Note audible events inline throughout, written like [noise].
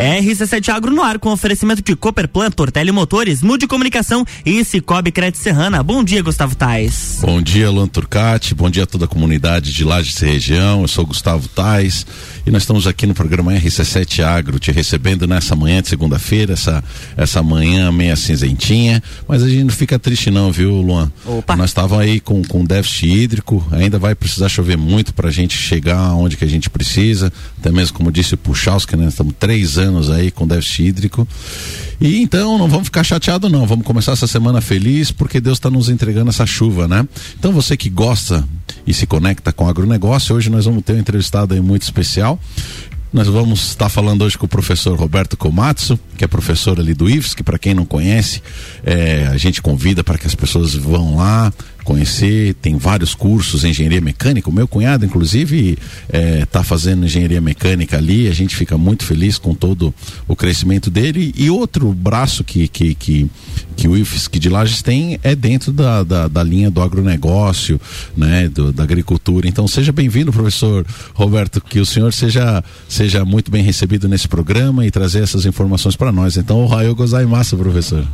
RC7 Agro no ar com oferecimento de Cooperplan, Tortelli Motores, Mude Comunicação e Cicobi Crédito Serrana. Bom dia, Gustavo Tais. Bom dia, Luan Turcati. Bom dia a toda a comunidade de Lages e região. Eu sou Gustavo Tais e nós estamos aqui no programa RC7 Agro, te recebendo nessa manhã de segunda-feira, essa, essa manhã meia cinzentinha. Mas a gente não fica triste, não, viu, Luan? Opa. Nós estávamos aí com, com déficit hídrico, ainda vai precisar chover muito para a gente chegar onde que a gente precisa, até mesmo como disse o Puchalski, né? Estamos três anos aí com déficit hídrico. E então não vamos ficar chateados, não. Vamos começar essa semana feliz porque Deus está nos entregando essa chuva, né? Então você que gosta e se conecta com o agronegócio, hoje nós vamos ter um entrevistado aí muito especial. Nós vamos estar falando hoje com o professor Roberto Komatsu, que é professor ali do IFSC, que para quem não conhece, é, a gente convida para que as pessoas vão lá, conhecer, tem vários cursos em engenharia mecânica. O meu cunhado, inclusive, está é, tá fazendo engenharia mecânica ali. A gente fica muito feliz com todo o crescimento dele. E outro braço que, que, que, que o IFSC de Lages tem é dentro da, da, da linha do agronegócio, né, do, da agricultura. Então, seja bem-vindo, professor Roberto, que o senhor seja, seja muito bem recebido nesse programa e trazer essas informações para nós. Então, o Raio Gozaimasu, professor.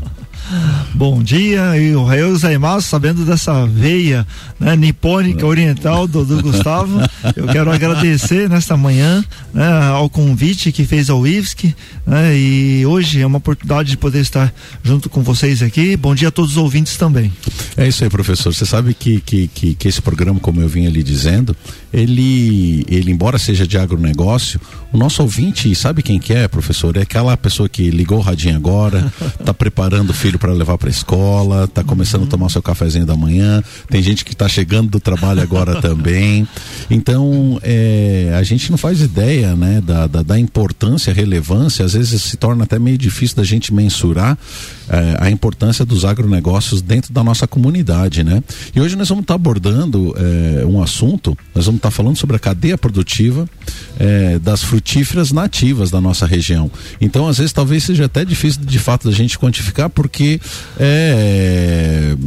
Bom dia, e o Raio Zaimasu, sabendo dessa veia né, nipônica oriental do, do Gustavo, [laughs] eu quero agradecer nesta manhã né, ao convite que fez ao IFSC, né, e hoje é uma oportunidade de poder estar junto com vocês aqui. Bom dia a todos os ouvintes também. É isso aí, professor. Você sabe que, que, que, que esse programa, como eu vim ali dizendo, ele, ele, embora seja de agronegócio, o nosso ouvinte, sabe quem que é, professor? É aquela pessoa que ligou o radinho agora, está [laughs] preparando o filho para levar para a escola, está começando uhum. a tomar seu cafezinho da manhã, tem gente que está chegando do trabalho agora [laughs] também. Então, é, a gente não faz ideia, né, da, da, da, importância, relevância, às vezes se torna até meio difícil da gente mensurar é, a importância dos agronegócios dentro da nossa comunidade, né? E hoje nós vamos estar tá abordando é, um assunto, nós vamos estar tá falando sobre a cadeia produtiva é, das frutíferas nativas da nossa região. Então, às vezes, talvez seja até difícil de fato da gente quantificar, porque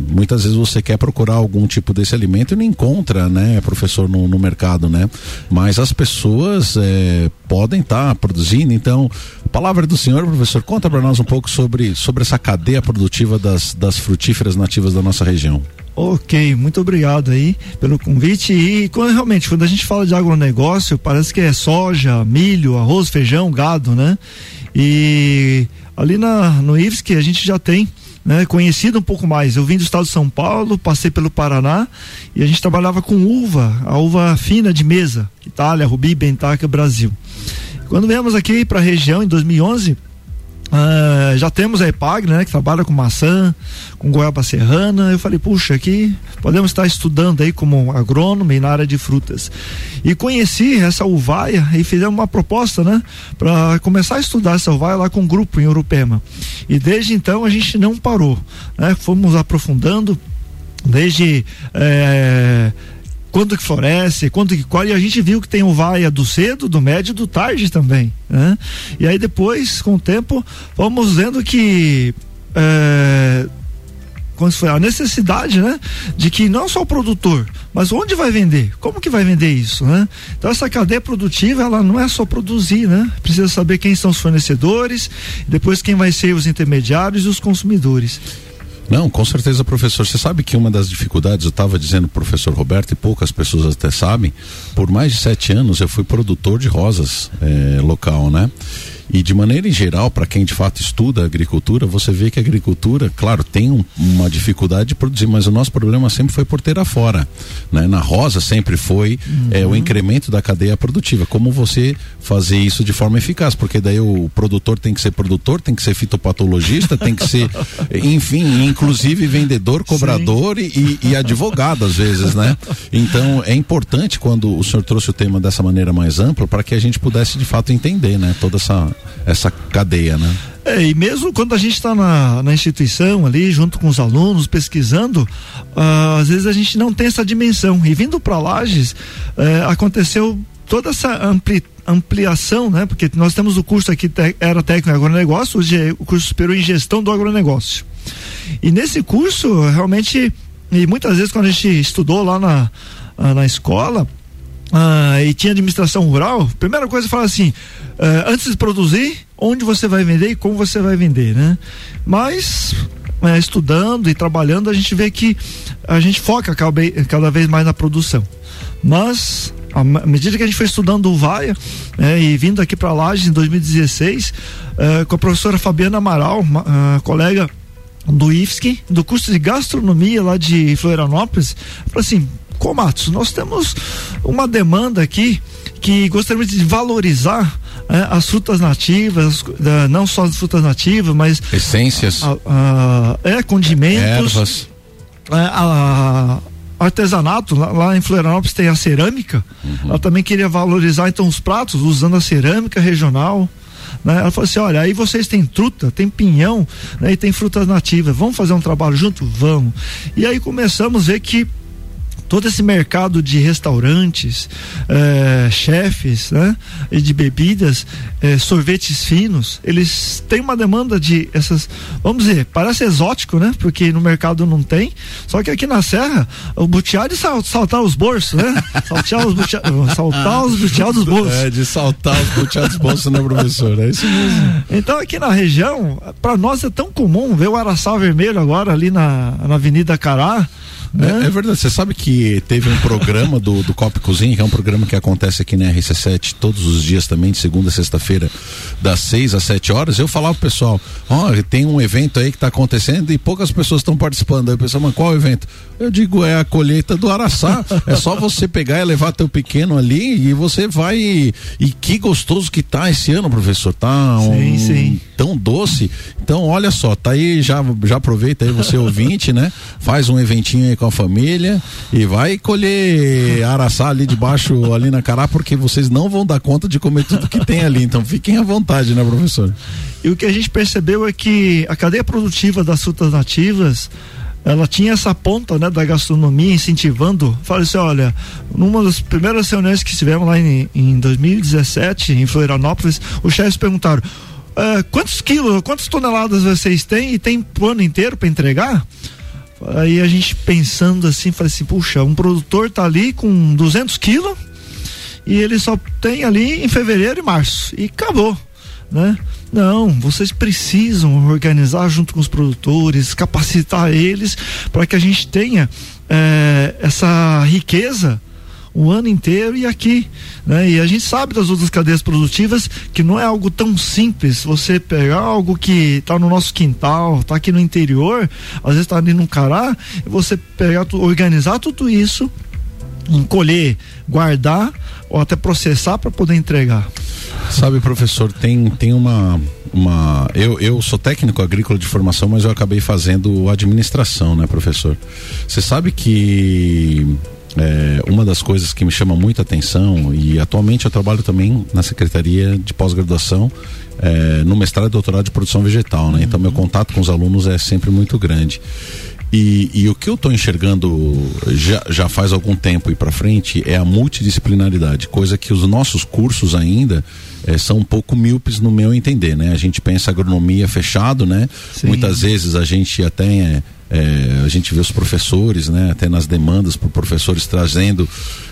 muitas vezes você quer procurar algum tipo desse alimento e não encontra, né, professor, no, no mercado, né? Mas as pessoas podem estar tá produzindo. Então, palavra do senhor, professor, conta para nós um pouco sobre, sobre essa cadeia produtiva das, das frutíferas nativas da nossa região. Ok, muito obrigado aí pelo convite. E quando realmente, quando a gente fala de agronegócio, parece que é soja, milho, arroz, feijão, gado, né? E ali na, no IFSC a gente já tem né, conhecido um pouco mais. Eu vim do estado de São Paulo, passei pelo Paraná e a gente trabalhava com uva, a uva fina de mesa, Itália, Rubi, Bentaca, Brasil. Quando viemos aqui para a região em 2011, Uh, já temos a EPAG, né, que trabalha com maçã, com goiaba serrana. Eu falei, puxa, aqui podemos estar estudando aí como agrônomo e na área de frutas. E conheci essa uvaia e fizemos uma proposta, né, para começar a estudar essa uvaia lá com um grupo em Urupema. E desde então a gente não parou, né? Fomos aprofundando desde eh, quando que floresce, quando que colhe, e a gente viu que tem o vaia do cedo, do médio e do tarde também, né? E aí depois, com o tempo, vamos vendo que é, foi a necessidade, né, de que não só o produtor, mas onde vai vender? Como que vai vender isso, né? Então essa cadeia produtiva, ela não é só produzir, né? Precisa saber quem são os fornecedores, depois quem vai ser os intermediários e os consumidores. Não, com certeza, professor. Você sabe que uma das dificuldades, eu estava dizendo pro professor Roberto, e poucas pessoas até sabem, por mais de sete anos eu fui produtor de rosas é, local, né? E de maneira em geral, para quem de fato estuda agricultura, você vê que a agricultura, claro, tem um, uma dificuldade de produzir, mas o nosso problema sempre foi por ter afora. Né? Na rosa sempre foi uhum. é, o incremento da cadeia produtiva. Como você fazer isso de forma eficaz? Porque daí o produtor tem que ser produtor, tem que ser fitopatologista, tem que ser, [laughs] enfim, inclusive vendedor, cobrador e, e, advogado às vezes, né? Então é importante quando o senhor trouxe o tema dessa maneira mais ampla para que a gente pudesse de fato entender, né? Toda essa essa cadeia, né? É, e mesmo quando a gente está na, na instituição ali, junto com os alunos, pesquisando, uh, às vezes a gente não tem essa dimensão. E vindo para Lages, uh, aconteceu toda essa ampli, ampliação, né? Porque nós temos o curso aqui, era técnico em agronegócio, hoje é o curso superior em gestão do agronegócio. E nesse curso, realmente, e muitas vezes quando a gente estudou lá na, na escola, ah, e tinha administração rural, primeira coisa fala assim, uh, antes de produzir, onde você vai vender e como você vai vender, né? Mas é, estudando e trabalhando, a gente vê que a gente foca cada, vez mais na produção. Mas à medida que a gente foi estudando o VAIA né, e vindo aqui para Lages em 2016, uh, com a professora Fabiana Amaral, uma, uh, colega do IFSC, do curso de gastronomia lá de Florianópolis, falou assim: Comatos, nós temos uma demanda aqui que gostaríamos de valorizar é, as frutas nativas, não só as frutas nativas, mas essências, a, a, é condimentos, ervas, é, a, artesanato lá, lá, em Florianópolis tem a cerâmica. Uhum. Ela também queria valorizar então os pratos usando a cerâmica regional. Né? Ela falou assim: olha, aí vocês têm truta, tem pinhão né? e tem frutas nativas. Vamos fazer um trabalho junto? Vamos. E aí começamos a ver que todo esse mercado de restaurantes, eh, chefes, né? E de bebidas, eh, sorvetes finos, eles têm uma demanda de essas, vamos dizer, parece exótico, né? Porque no mercado não tem, só que aqui na Serra, o butiá de sal, saltar os bolsos, né? Saltar os butiá, [laughs] saltar os butiá dos bolsos. É, de saltar os butiá dos bolsos, né, professor? É isso mesmo. Então aqui na região, para nós é tão comum ver o araçá vermelho agora ali na, na Avenida Cará, é, é, verdade. Você sabe que teve um programa do, do Copa Cozinha, que é um programa que acontece aqui na RC7 todos os dias também, de segunda a sexta-feira, das 6 às 7 horas. Eu falava pro pessoal: ó, oh, tem um evento aí que está acontecendo e poucas pessoas estão participando. Aí o pessoal, mas qual evento? Eu digo, é a colheita do Araçá. é só você pegar e levar teu pequeno ali e você vai. E, e que gostoso que tá esse ano, professor. Tá um, sim, sim. tão doce. Então, olha só, tá aí, já, já aproveita aí você ouvinte, né? Faz um eventinho aí com a família e vai colher araçá ali debaixo, ali na cará, porque vocês não vão dar conta de comer tudo que tem ali. Então fiquem à vontade, né, professor? E o que a gente percebeu é que a cadeia produtiva das frutas nativas ela tinha essa ponta né, da gastronomia incentivando. Falei assim: olha, numa das primeiras reuniões que tivemos lá em, em 2017, em Florianópolis, os chefes perguntaram: uh, quantos quilos, quantas toneladas vocês têm e tem o ano inteiro para entregar? Aí a gente pensando assim, falei assim, puxa, um produtor tá ali com 200 quilos e ele só tem ali em fevereiro e março e acabou, né? Não, vocês precisam organizar junto com os produtores, capacitar eles para que a gente tenha é, essa riqueza o ano inteiro e aqui, né? E a gente sabe das outras cadeias produtivas que não é algo tão simples. Você pegar algo que está no nosso quintal, está aqui no interior, às vezes está ali no cará, você pegar, organizar tudo isso, encolher, guardar ou até processar para poder entregar. Sabe, professor, tem, tem uma. uma eu, eu sou técnico agrícola de formação, mas eu acabei fazendo administração, né, professor? Você sabe que é, uma das coisas que me chama muita atenção, e atualmente eu trabalho também na Secretaria de Pós-Graduação, é, no mestrado e doutorado de produção vegetal, né? Então meu contato com os alunos é sempre muito grande. E, e, o que eu estou enxergando já, já faz algum tempo e para frente é a multidisciplinaridade, coisa que os nossos cursos ainda é, são um pouco míopes no meu entender, né? A gente pensa agronomia fechado, né? Sim. Muitas vezes a gente até é, a gente vê os professores, né, até nas demandas por professores trazendo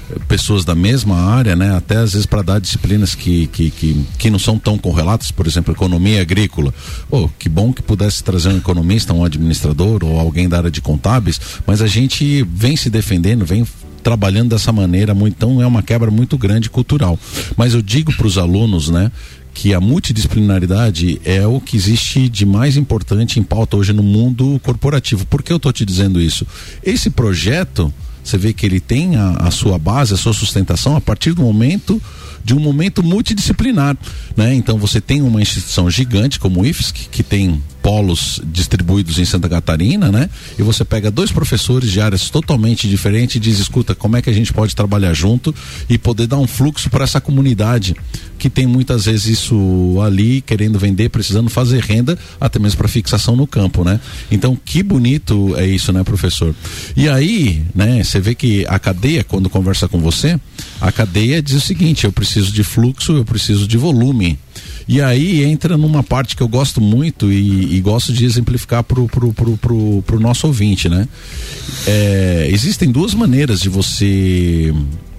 eh, pessoas da mesma área, né, até às vezes para dar disciplinas que, que, que, que, não são tão correlatas, por exemplo, economia agrícola. Pô, que bom que pudesse trazer um economista, um administrador ou alguém da área de contábeis, mas a gente vem se defendendo, vem trabalhando dessa maneira, então é uma quebra muito grande cultural. Mas eu digo para os alunos, né, que a multidisciplinaridade é o que existe de mais importante em pauta hoje no mundo corporativo. Por que eu estou te dizendo isso? Esse projeto, você vê que ele tem a, a sua base, a sua sustentação a partir do momento de um momento multidisciplinar, né? Então você tem uma instituição gigante como o IFSC, que tem polos distribuídos em Santa Catarina, né? E você pega dois professores de áreas totalmente diferentes e diz, escuta, como é que a gente pode trabalhar junto e poder dar um fluxo para essa comunidade que tem muitas vezes isso ali querendo vender, precisando fazer renda, até mesmo para fixação no campo, né? Então, que bonito é isso, né, professor? E aí, né, você vê que a cadeia quando conversa com você, a cadeia diz o seguinte: eu preciso de fluxo, eu preciso de volume. E aí entra numa parte que eu gosto muito e, e gosto de exemplificar pro, pro, pro, pro, pro nosso ouvinte, né? É, existem duas maneiras de você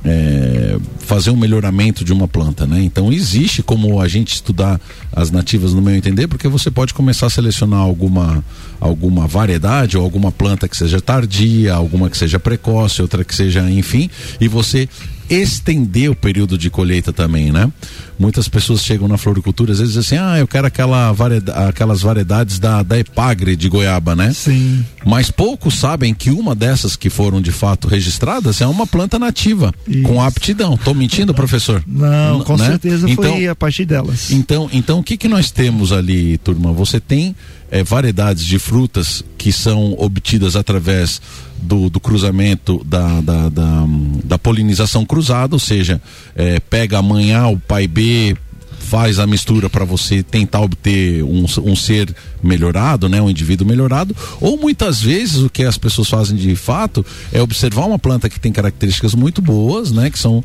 é, fazer um melhoramento de uma planta, né? Então existe como a gente estudar as nativas no meu entender, porque você pode começar a selecionar alguma alguma variedade ou alguma planta que seja tardia, alguma que seja precoce, outra que seja, enfim, e você estender o período de colheita também, né? Muitas pessoas chegam na floricultura às vezes dizem assim, ah, eu quero aquela variedade, aquelas variedades da, da Epagre de Goiaba, né? Sim. Mas poucos sabem que uma dessas que foram de fato registradas é uma planta nativa, Isso. com aptidão. Tô mentindo, professor? Não, com né? certeza então, foi a partir delas. Então, então o que que nós temos ali, turma? Você tem é, variedades de frutas que são obtidas através do, do cruzamento da, da, da, da, polinização cruzada, ou seja, é, pega amanhã o pai B, faz a mistura para você tentar obter um, um ser melhorado, né, um indivíduo melhorado, ou muitas vezes o que as pessoas fazem de fato é observar uma planta que tem características muito boas, né, que são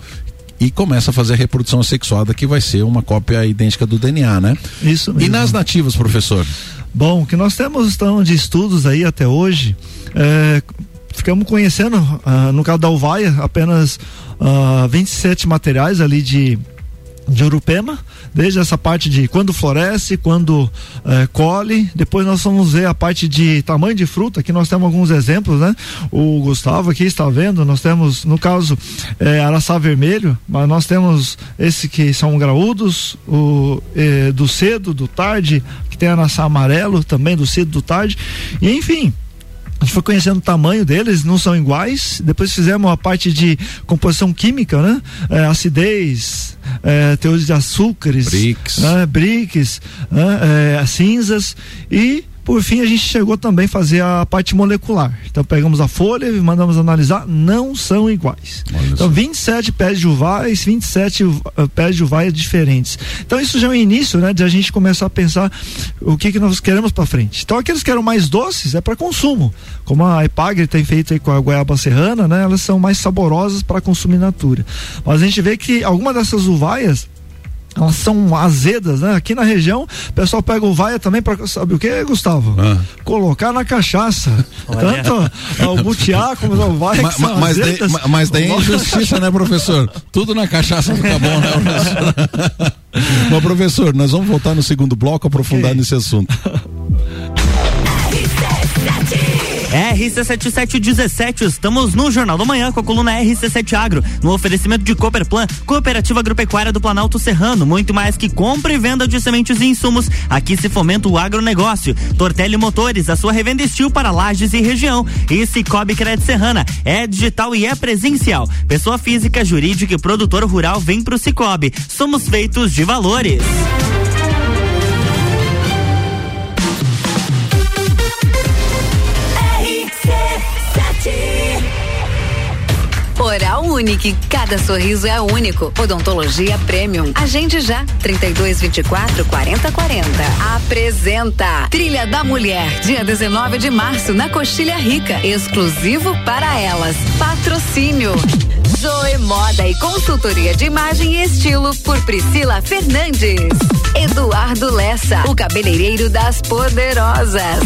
e começa a fazer a reprodução assexuada que vai ser uma cópia idêntica do DNA, né? Isso mesmo. E nas nativas, professor? Bom, o que nós temos então, de estudos aí até hoje, é, ficamos conhecendo, uh, no caso da Uvaia, apenas uh, ah, 27 materiais ali de, de Urupema, desde essa parte de quando floresce, quando eh, colhe, depois nós vamos ver a parte de tamanho de fruta, aqui nós temos alguns exemplos, né? O Gustavo aqui está vendo, nós temos, no caso, eh, araçá vermelho, mas nós temos esse que são graúdos, o eh, do cedo, do tarde, que tem araçá amarelo também, do cedo, do tarde, e enfim, a gente foi conhecendo o tamanho deles, não são iguais. Depois fizemos a parte de composição química, né? É, acidez, é, teores de açúcares, bricks, né? bricks né? É, cinzas e por fim, a gente chegou também a fazer a parte molecular. Então, pegamos a folha e mandamos analisar, não são iguais. Olha então, 27 pés de uvais, 27 eh, pés de uvais diferentes. Então, isso já é o início, né, de a gente começar a pensar o que, que nós queremos para frente. Então, aqueles que eram mais doces é para consumo, como a Epagre tem feito aí com a goiaba serrana, né, elas são mais saborosas para consumir natura. Mas a gente vê que algumas dessas uvaias elas são azedas, né? Aqui na região, o pessoal pega o vaia também para sabe o que, Gustavo? Ah. Colocar na cachaça. Olha. Tanto o butiá como o vaia mas, mas, daí, mas daí é injustiça, né, professor? Tudo na cachaça fica bom, né, professor? [laughs] Mas, professor, nós vamos voltar no segundo bloco aprofundar okay. nesse assunto. [laughs] RC7717, estamos no Jornal da Manhã com a coluna RC7 Agro, no oferecimento de Cooperplan, Cooperativa Agropecuária do Planalto Serrano, muito mais que compra e venda de sementes e insumos, aqui se fomenta o agronegócio. Tortelli Motores, a sua revenda estil para lajes e região. E Cicobi Crédito Serrana, é digital e é presencial. Pessoa física, jurídica e produtor rural vem pro Cicobi. Somos feitos de valores. Oral Unique. Cada sorriso é único. Odontologia Premium. Agende já. 32 24 40 40. Apresenta Trilha da Mulher. Dia 19 de março na Coxilha Rica. Exclusivo para elas. Patrocínio. Zoe Moda e consultoria de imagem e estilo por Priscila Fernandes. Eduardo Lessa, o cabeleireiro das poderosas.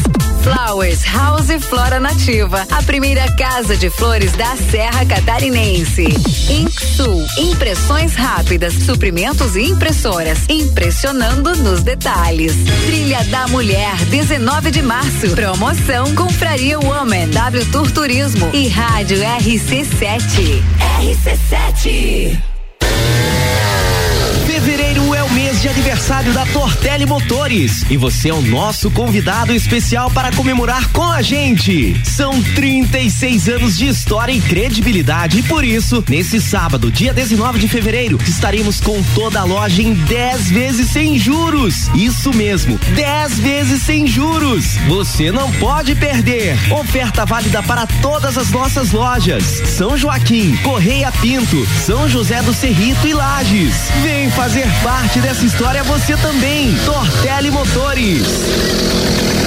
Flowers House Flora Nativa, a primeira casa de flores da Serra Catarinense. Inksul, impressões rápidas, suprimentos e impressoras, impressionando nos detalhes. Trilha da Mulher, 19 de março. Promoção Compraria Woman, W Tour Turismo e Rádio RC7. RC7. De aniversário da Tortelli Motores e você é o nosso convidado especial para comemorar com a gente. São 36 anos de história e credibilidade e por isso, nesse sábado, dia 19 de fevereiro, estaremos com toda a loja em 10 vezes sem juros. Isso mesmo, 10 vezes sem juros. Você não pode perder. Oferta válida para todas as nossas lojas. São Joaquim, Correia Pinto, São José do Cerrito e Lages. Vem fazer parte dessa história você também. Tortelli Motores.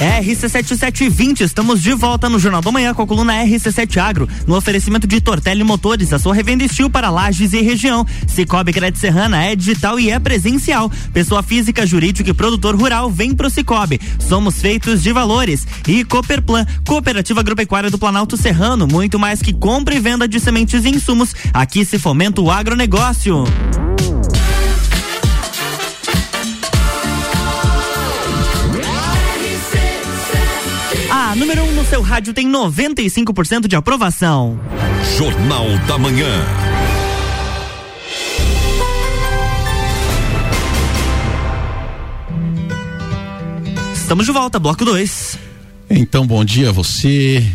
RC7720, estamos de volta no Jornal da Manhã com a coluna RC7 Agro, no oferecimento de Tortelli Motores, a sua revenda estil para lajes e região. Cicobi Crédito Serrana é digital e é presencial. Pessoa física, jurídica e produtor rural, vem pro Cicobi. Somos feitos de valores. E Cooperplan, Cooperativa Agropecuária do Planalto Serrano, muito mais que compra e venda de sementes e insumos. Aqui se fomenta o agronegócio. A número 1 um no seu rádio tem 95% de aprovação. Jornal da Manhã. Estamos de volta, bloco 2. Então, bom dia a você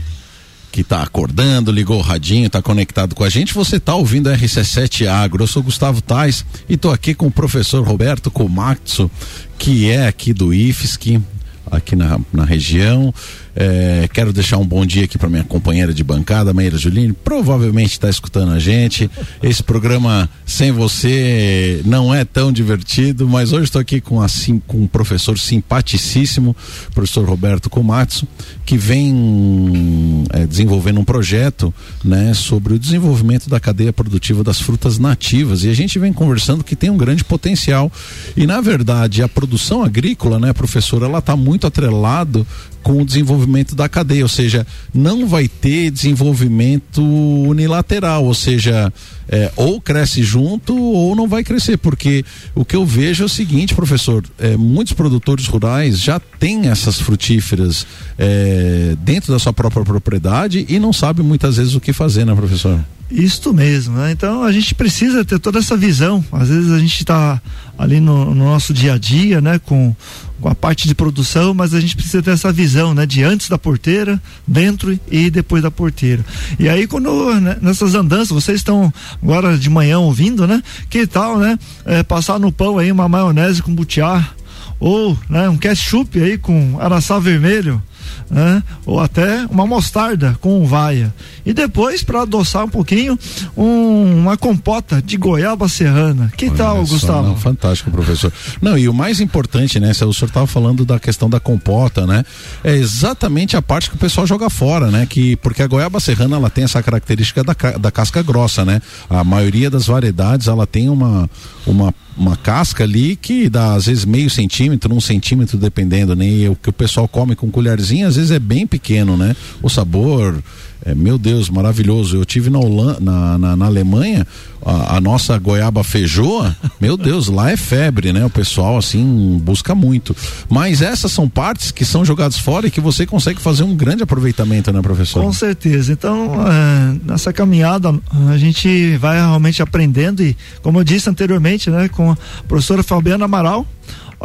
que está acordando, ligou o radinho, está conectado com a gente. Você está ouvindo a RC7 Agro. Eu sou Gustavo Tais e estou aqui com o professor Roberto Comaxo, que é aqui do IFSC, aqui na, na região. É, quero deixar um bom dia aqui para minha companheira de bancada, Maíra Juline. Provavelmente está escutando a gente. Esse programa sem você não é tão divertido, mas hoje estou aqui com, com um professor simpaticíssimo, professor Roberto Comatsu, que vem é, desenvolvendo um projeto né, sobre o desenvolvimento da cadeia produtiva das frutas nativas. E a gente vem conversando que tem um grande potencial. E, na verdade, a produção agrícola, né, professor, ela está muito atrelado com o desenvolvimento da cadeia, ou seja, não vai ter desenvolvimento unilateral, ou seja, é, ou cresce junto ou não vai crescer, porque o que eu vejo é o seguinte, professor, é, muitos produtores rurais já têm essas frutíferas é, dentro da sua própria propriedade e não sabem muitas vezes o que fazer, né, professor? Isto mesmo, né? Então a gente precisa ter toda essa visão. Às vezes a gente está ali no, no, nosso dia a dia, né? Com, com a parte de produção, mas a gente precisa ter essa visão, né? De antes da porteira, dentro e depois da porteira. E aí quando né, nessas andanças, vocês estão agora de manhã ouvindo, né? Que tal, né? É, passar no pão aí uma maionese com butiá ou né, um ketchup aí com araçá vermelho né? ou até uma mostarda com vaia. E depois, para adoçar um pouquinho, um, uma compota de goiaba serrana. Que Olha tal, Gustavo? Não, fantástico, professor. Não, e o mais importante, né? O senhor estava falando da questão da compota, né? É exatamente a parte que o pessoal joga fora, né? Que, porque a goiaba serrana ela tem essa característica da, da casca grossa, né? A maioria das variedades ela tem uma, uma uma casca ali que dá às vezes meio centímetro, um centímetro, dependendo, né? E o que o pessoal come com colherzinha, às vezes é bem pequeno, né? O sabor, é, meu Deus, maravilhoso. Eu tive na, Holanda, na, na, na Alemanha, a, a, nossa goiaba feijoa, meu Deus, lá é febre, né? O pessoal, assim, busca muito. Mas essas são partes que são jogadas fora e que você consegue fazer um grande aproveitamento, né, professor? Com certeza. Então, é, nessa caminhada, a gente vai realmente aprendendo e, como eu disse anteriormente, né, com a professora Fabiana Amaral,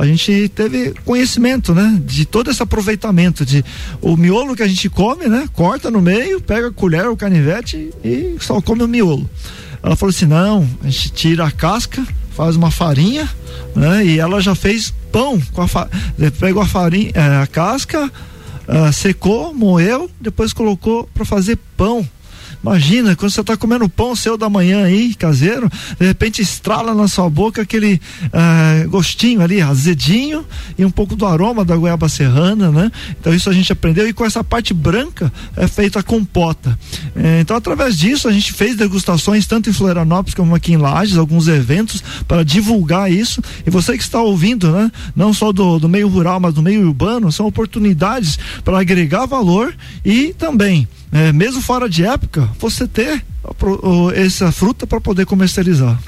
a gente teve conhecimento, né? De todo esse aproveitamento de o miolo que a gente come, né? Corta no meio, pega a colher, o canivete e só come o miolo. Ela falou assim: não, a gente tira a casca, faz uma farinha, né? E ela já fez pão com a fa... pegou a farinha, é, a casca, uh, secou, moeu, depois colocou para fazer pão. Imagina, quando você está comendo pão seu da manhã aí, caseiro, de repente estrala na sua boca aquele uh, gostinho ali, azedinho e um pouco do aroma da goiaba serrana, né? Então isso a gente aprendeu e com essa parte branca é feita a compota. É, então através disso a gente fez degustações tanto em Florianópolis como aqui em Lages, alguns eventos para divulgar isso e você que está ouvindo, né? Não só do, do meio rural, mas do meio urbano, são oportunidades para agregar valor e também é, mesmo fora de época, você ter essa fruta para poder comercializar.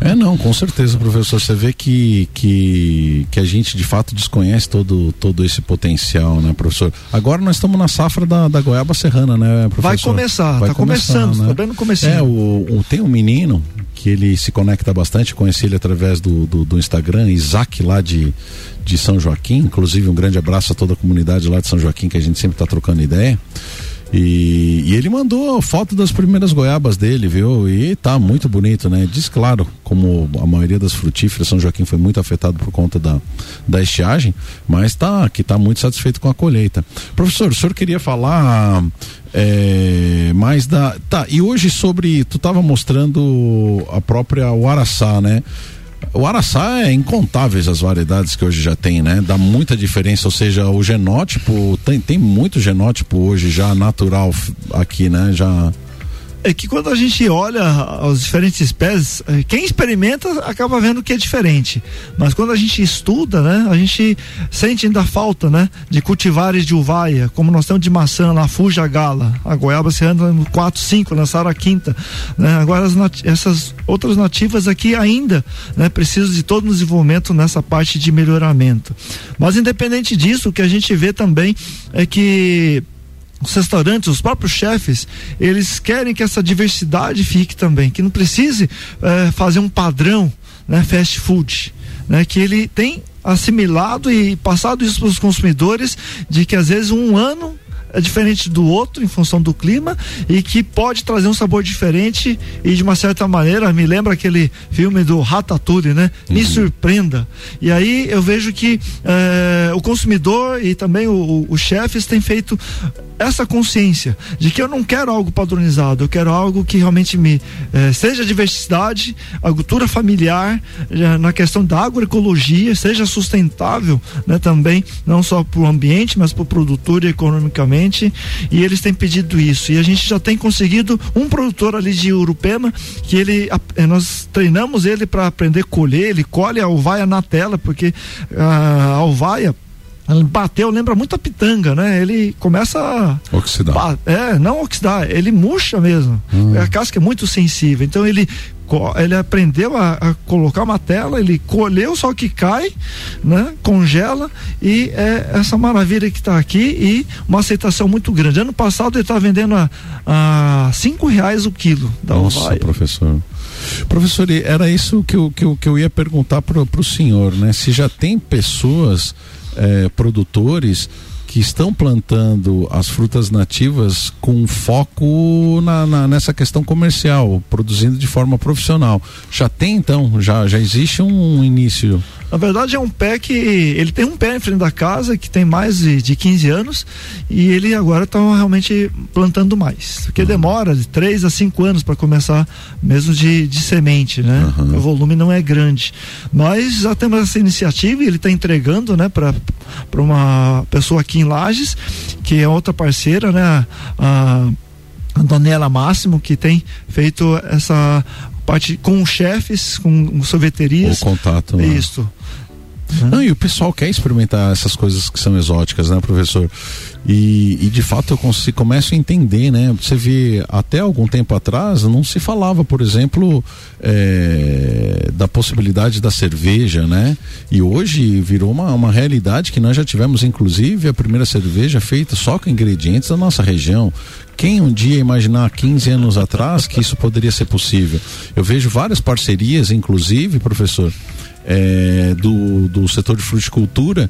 É não, com certeza, professor. Você vê que, que, que a gente de fato desconhece todo, todo esse potencial, né, professor? Agora nós estamos na safra da, da goiaba serrana, né, professor? Vai começar, Vai tá começar, começando, né? tá bem no comecinho. É, o, o, tem um menino que ele se conecta bastante, conheci ele através do, do, do Instagram, Isaac lá de, de São Joaquim, inclusive um grande abraço a toda a comunidade lá de São Joaquim que a gente sempre está trocando ideia. E, e, ele mandou foto das primeiras goiabas dele, viu? E tá muito bonito, né? Diz claro, como a maioria das frutíferas, São Joaquim foi muito afetado por conta da, da estiagem, mas tá que tá muito satisfeito com a colheita. Professor, o senhor queria falar é, mais da. Tá, e hoje sobre. Tu tava mostrando a própria Uaraçá, né? O araçá é incontáveis as variedades que hoje já tem, né? Dá muita diferença, ou seja, o genótipo tem, tem muito genótipo hoje já natural aqui, né? Já é que quando a gente olha as diferentes espécies, é, quem experimenta acaba vendo que é diferente. Mas quando a gente estuda, né, a gente sente ainda falta, né, de cultivares de uvaia, como nós temos de maçã lá, Fuja Gala, a goiaba se anda no 4, 5, lançaram a quinta, né? Agora essas outras nativas aqui ainda, né, precisam de todo o desenvolvimento nessa parte de melhoramento. Mas independente disso, o que a gente vê também é que os restaurantes, os próprios chefes, eles querem que essa diversidade fique também, que não precise é, fazer um padrão, né, fast food, né, que ele tem assimilado e passado isso para os consumidores de que às vezes um ano diferente do outro em função do clima e que pode trazer um sabor diferente e de uma certa maneira me lembra aquele filme do Ratatouille, né? Me uhum. surpreenda. E aí eu vejo que eh, o consumidor e também os chefes têm feito essa consciência de que eu não quero algo padronizado, eu quero algo que realmente me eh, seja diversidade, agricultura familiar, eh, na questão da agroecologia, seja sustentável, né? Também não só para o ambiente, mas para o produtor e economicamente e eles têm pedido isso. E a gente já tem conseguido um produtor ali de Urupema que ele eh, nós treinamos ele para aprender a colher, ele colhe a alvaia na tela, porque a alvaia bateu, lembra muito a pitanga, né? Ele começa a oxidar. É, não oxidar, ele murcha mesmo. Hum. A casca é muito sensível. Então ele ele aprendeu a, a, colocar uma tela, ele colheu só que cai, né? Congela e é essa maravilha que está aqui e uma aceitação muito grande. Ano passado ele estava vendendo a, a cinco reais o quilo da Nossa, ovaia. professor. Professor, era isso que eu, que eu, que eu ia perguntar para o senhor, né? Se já tem pessoas, eh, produtores que estão plantando as frutas nativas com foco na, na, nessa questão comercial, produzindo de forma profissional. Já tem então, já, já existe um início na verdade é um pé que ele tem um pé em frente da casa que tem mais de, de 15 anos e ele agora está realmente plantando mais. Porque uhum. demora de 3 a 5 anos para começar mesmo de, de semente, né? Uhum. O volume não é grande. Nós já temos essa iniciativa e ele está entregando, né, para uma pessoa aqui em Lages, que é outra parceira, né? A, a Máximo, que tem feito essa parte com chefes, com sorveterias. O contato. Isso. Né? Não, e o pessoal quer experimentar essas coisas que são exóticas, né, professor? E, e de fato eu consigo, começo a entender, né? Você vê, até algum tempo atrás não se falava, por exemplo, é, da possibilidade da cerveja, né? E hoje virou uma, uma realidade que nós já tivemos, inclusive, a primeira cerveja feita só com ingredientes da nossa região. Quem um dia imaginar 15 anos atrás que isso poderia ser possível? Eu vejo várias parcerias, inclusive, professor, é, do, do setor de fruticultura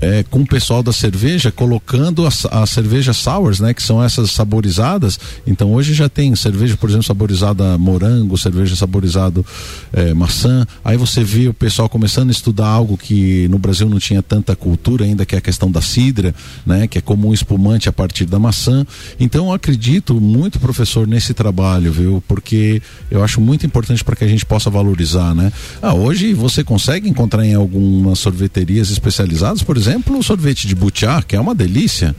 é, com o pessoal da cerveja colocando as, as cervejas sours, né? Que são essas saborizadas. Então hoje já tem cerveja, por exemplo, saborizada morango, cerveja saborizado é, maçã. Aí você vê o pessoal começando a estudar algo que no Brasil não tinha tanta cultura ainda, que é a questão da cidra, né? Que é como um espumante a partir da maçã. Então eu acredito muito, professor, nesse trabalho, viu? Porque eu acho muito importante para que a gente possa valorizar, né? Ah, hoje você consegue encontrar em algumas sorveterias especializadas, por exemplo, exemplo, o sorvete de butiá, que é uma delícia,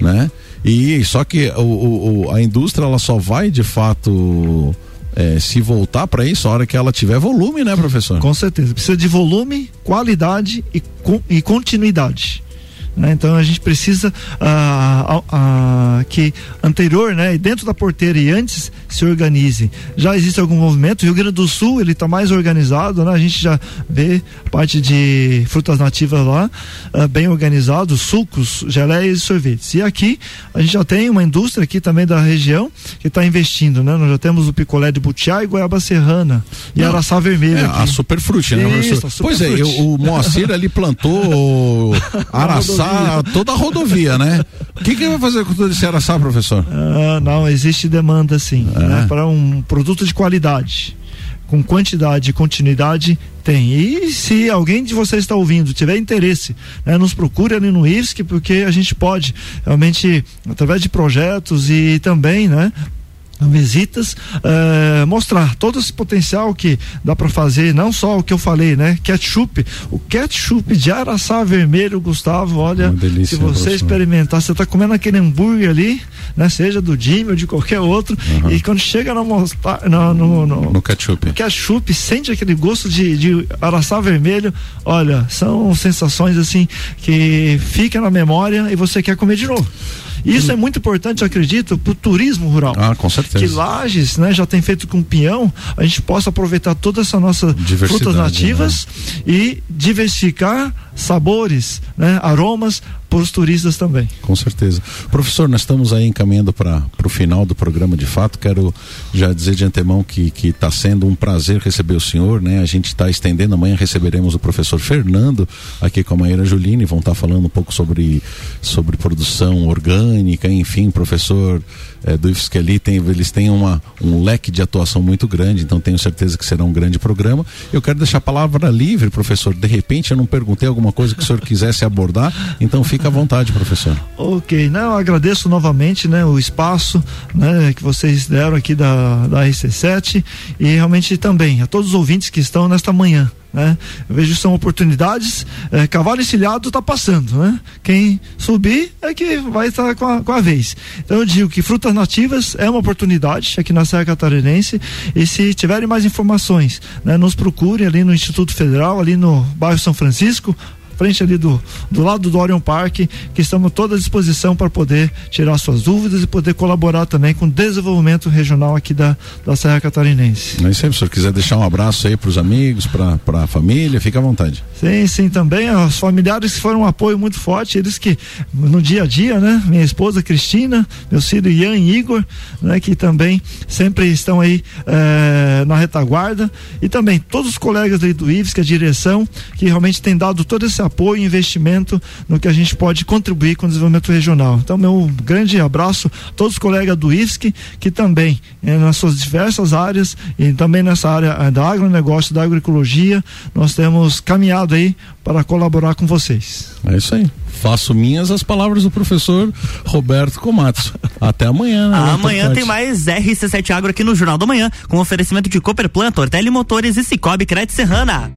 né? E só que o, o a indústria ela só vai de fato é, se voltar para isso a hora que ela tiver volume, né, professor? Com certeza. Precisa de volume, qualidade e, e continuidade. Né? Então a gente precisa ah, que anterior, né, dentro da porteira e antes se organize. Já existe algum movimento. O Rio Grande do Sul ele está mais organizado, né? A gente já vê parte de frutas nativas lá ah, bem organizado, sucos, geleias e sorvetes. E aqui a gente já tem uma indústria aqui também da região que está investindo, né? Nós já temos o picolé de butiá e goiaba serrana e Não, araçá vermelha. É, a superfruti, né? Isso, pois é, eu, o Moacir ali plantou [laughs] araçá toda a rodovia, né? O que, que vai fazer com todo esse araçá, professor? Ah, não, existe demanda sim, é. Né? Para um produto de qualidade com quantidade e continuidade tem. E se alguém de vocês está ouvindo, tiver interesse, né, nos procure ali no IFSC, porque a gente pode realmente, através de projetos e também, né, visitas uh, mostrar todo esse potencial que dá para fazer não só o que eu falei né? Ketchup. O ketchup de araçá vermelho Gustavo olha delícia, se você experimentar você tá comendo aquele hambúrguer ali né? Seja do Jimmy ou de qualquer outro uhum. e quando chega no, no, no, no, no ketchup. ketchup sente aquele gosto de, de araçá vermelho. Olha são sensações assim que fica na memória e você quer comer de novo isso é muito importante, eu acredito, para o turismo rural. Ah, com certeza. Que Lages, né, já tem feito com pinhão, a gente possa aproveitar toda essa nossa frutas nativas né? e diversificar sabores, né, aromas para os turistas também. Com certeza. Professor, nós estamos aí encaminhando para o final do programa de fato. Quero já dizer de antemão que está sendo um prazer receber o senhor, né? A gente está estendendo, amanhã receberemos o professor Fernando aqui com a Maíra Juline, vão estar tá falando um pouco sobre, sobre produção orgânica, enfim, professor é, do tem, eles têm uma, um leque de atuação muito grande, então tenho certeza que será um grande programa. Eu quero deixar a palavra livre, professor. De repente eu não perguntei alguma coisa que o senhor quisesse abordar, então fica à vontade, professor. Ok, não, eu agradeço novamente né, o espaço né, que vocês deram aqui da, da RC7 e realmente também a todos os ouvintes que estão nesta manhã. Né? Eu vejo que são oportunidades. É, cavalo encilhado está passando, né? Quem subir é que vai estar com a, com a vez. Então eu digo que frutas nativas é uma oportunidade aqui na Serra Catarinense. E se tiverem mais informações, né, nos procurem ali no Instituto Federal, ali no bairro São Francisco, frente ali do, do lado do Orion Park, que estamos toda à disposição para poder tirar suas dúvidas e poder colaborar também com o desenvolvimento regional aqui da, da Serra Catarinense. É isso aí, se quiser deixar um abraço aí para os amigos, para a família, fica à vontade. Sim, sim, também os familiares que foram um apoio muito forte, eles que no dia a dia, né? Minha esposa Cristina, meu filho Ian e Igor, né? Que também sempre estão aí eh, na retaguarda e também todos os colegas aí do IVES, que é a direção, que realmente tem dado todo esse apoio e investimento no que a gente pode contribuir com o desenvolvimento regional. Então, meu grande abraço a todos os colegas do IFSC, que também, eh, nas suas diversas áreas, e também nessa área eh, da agronegócio, da agroecologia, nós temos caminhado aí para colaborar com vocês. É isso aí. Faço minhas as palavras do professor Roberto Comatsu. Até amanhã, né? Amanhã tem mais RC7 Agro aqui no Jornal da Manhã, com oferecimento de Cooper Plant, Ortelli Motores e Cicobi Crédito Serrana.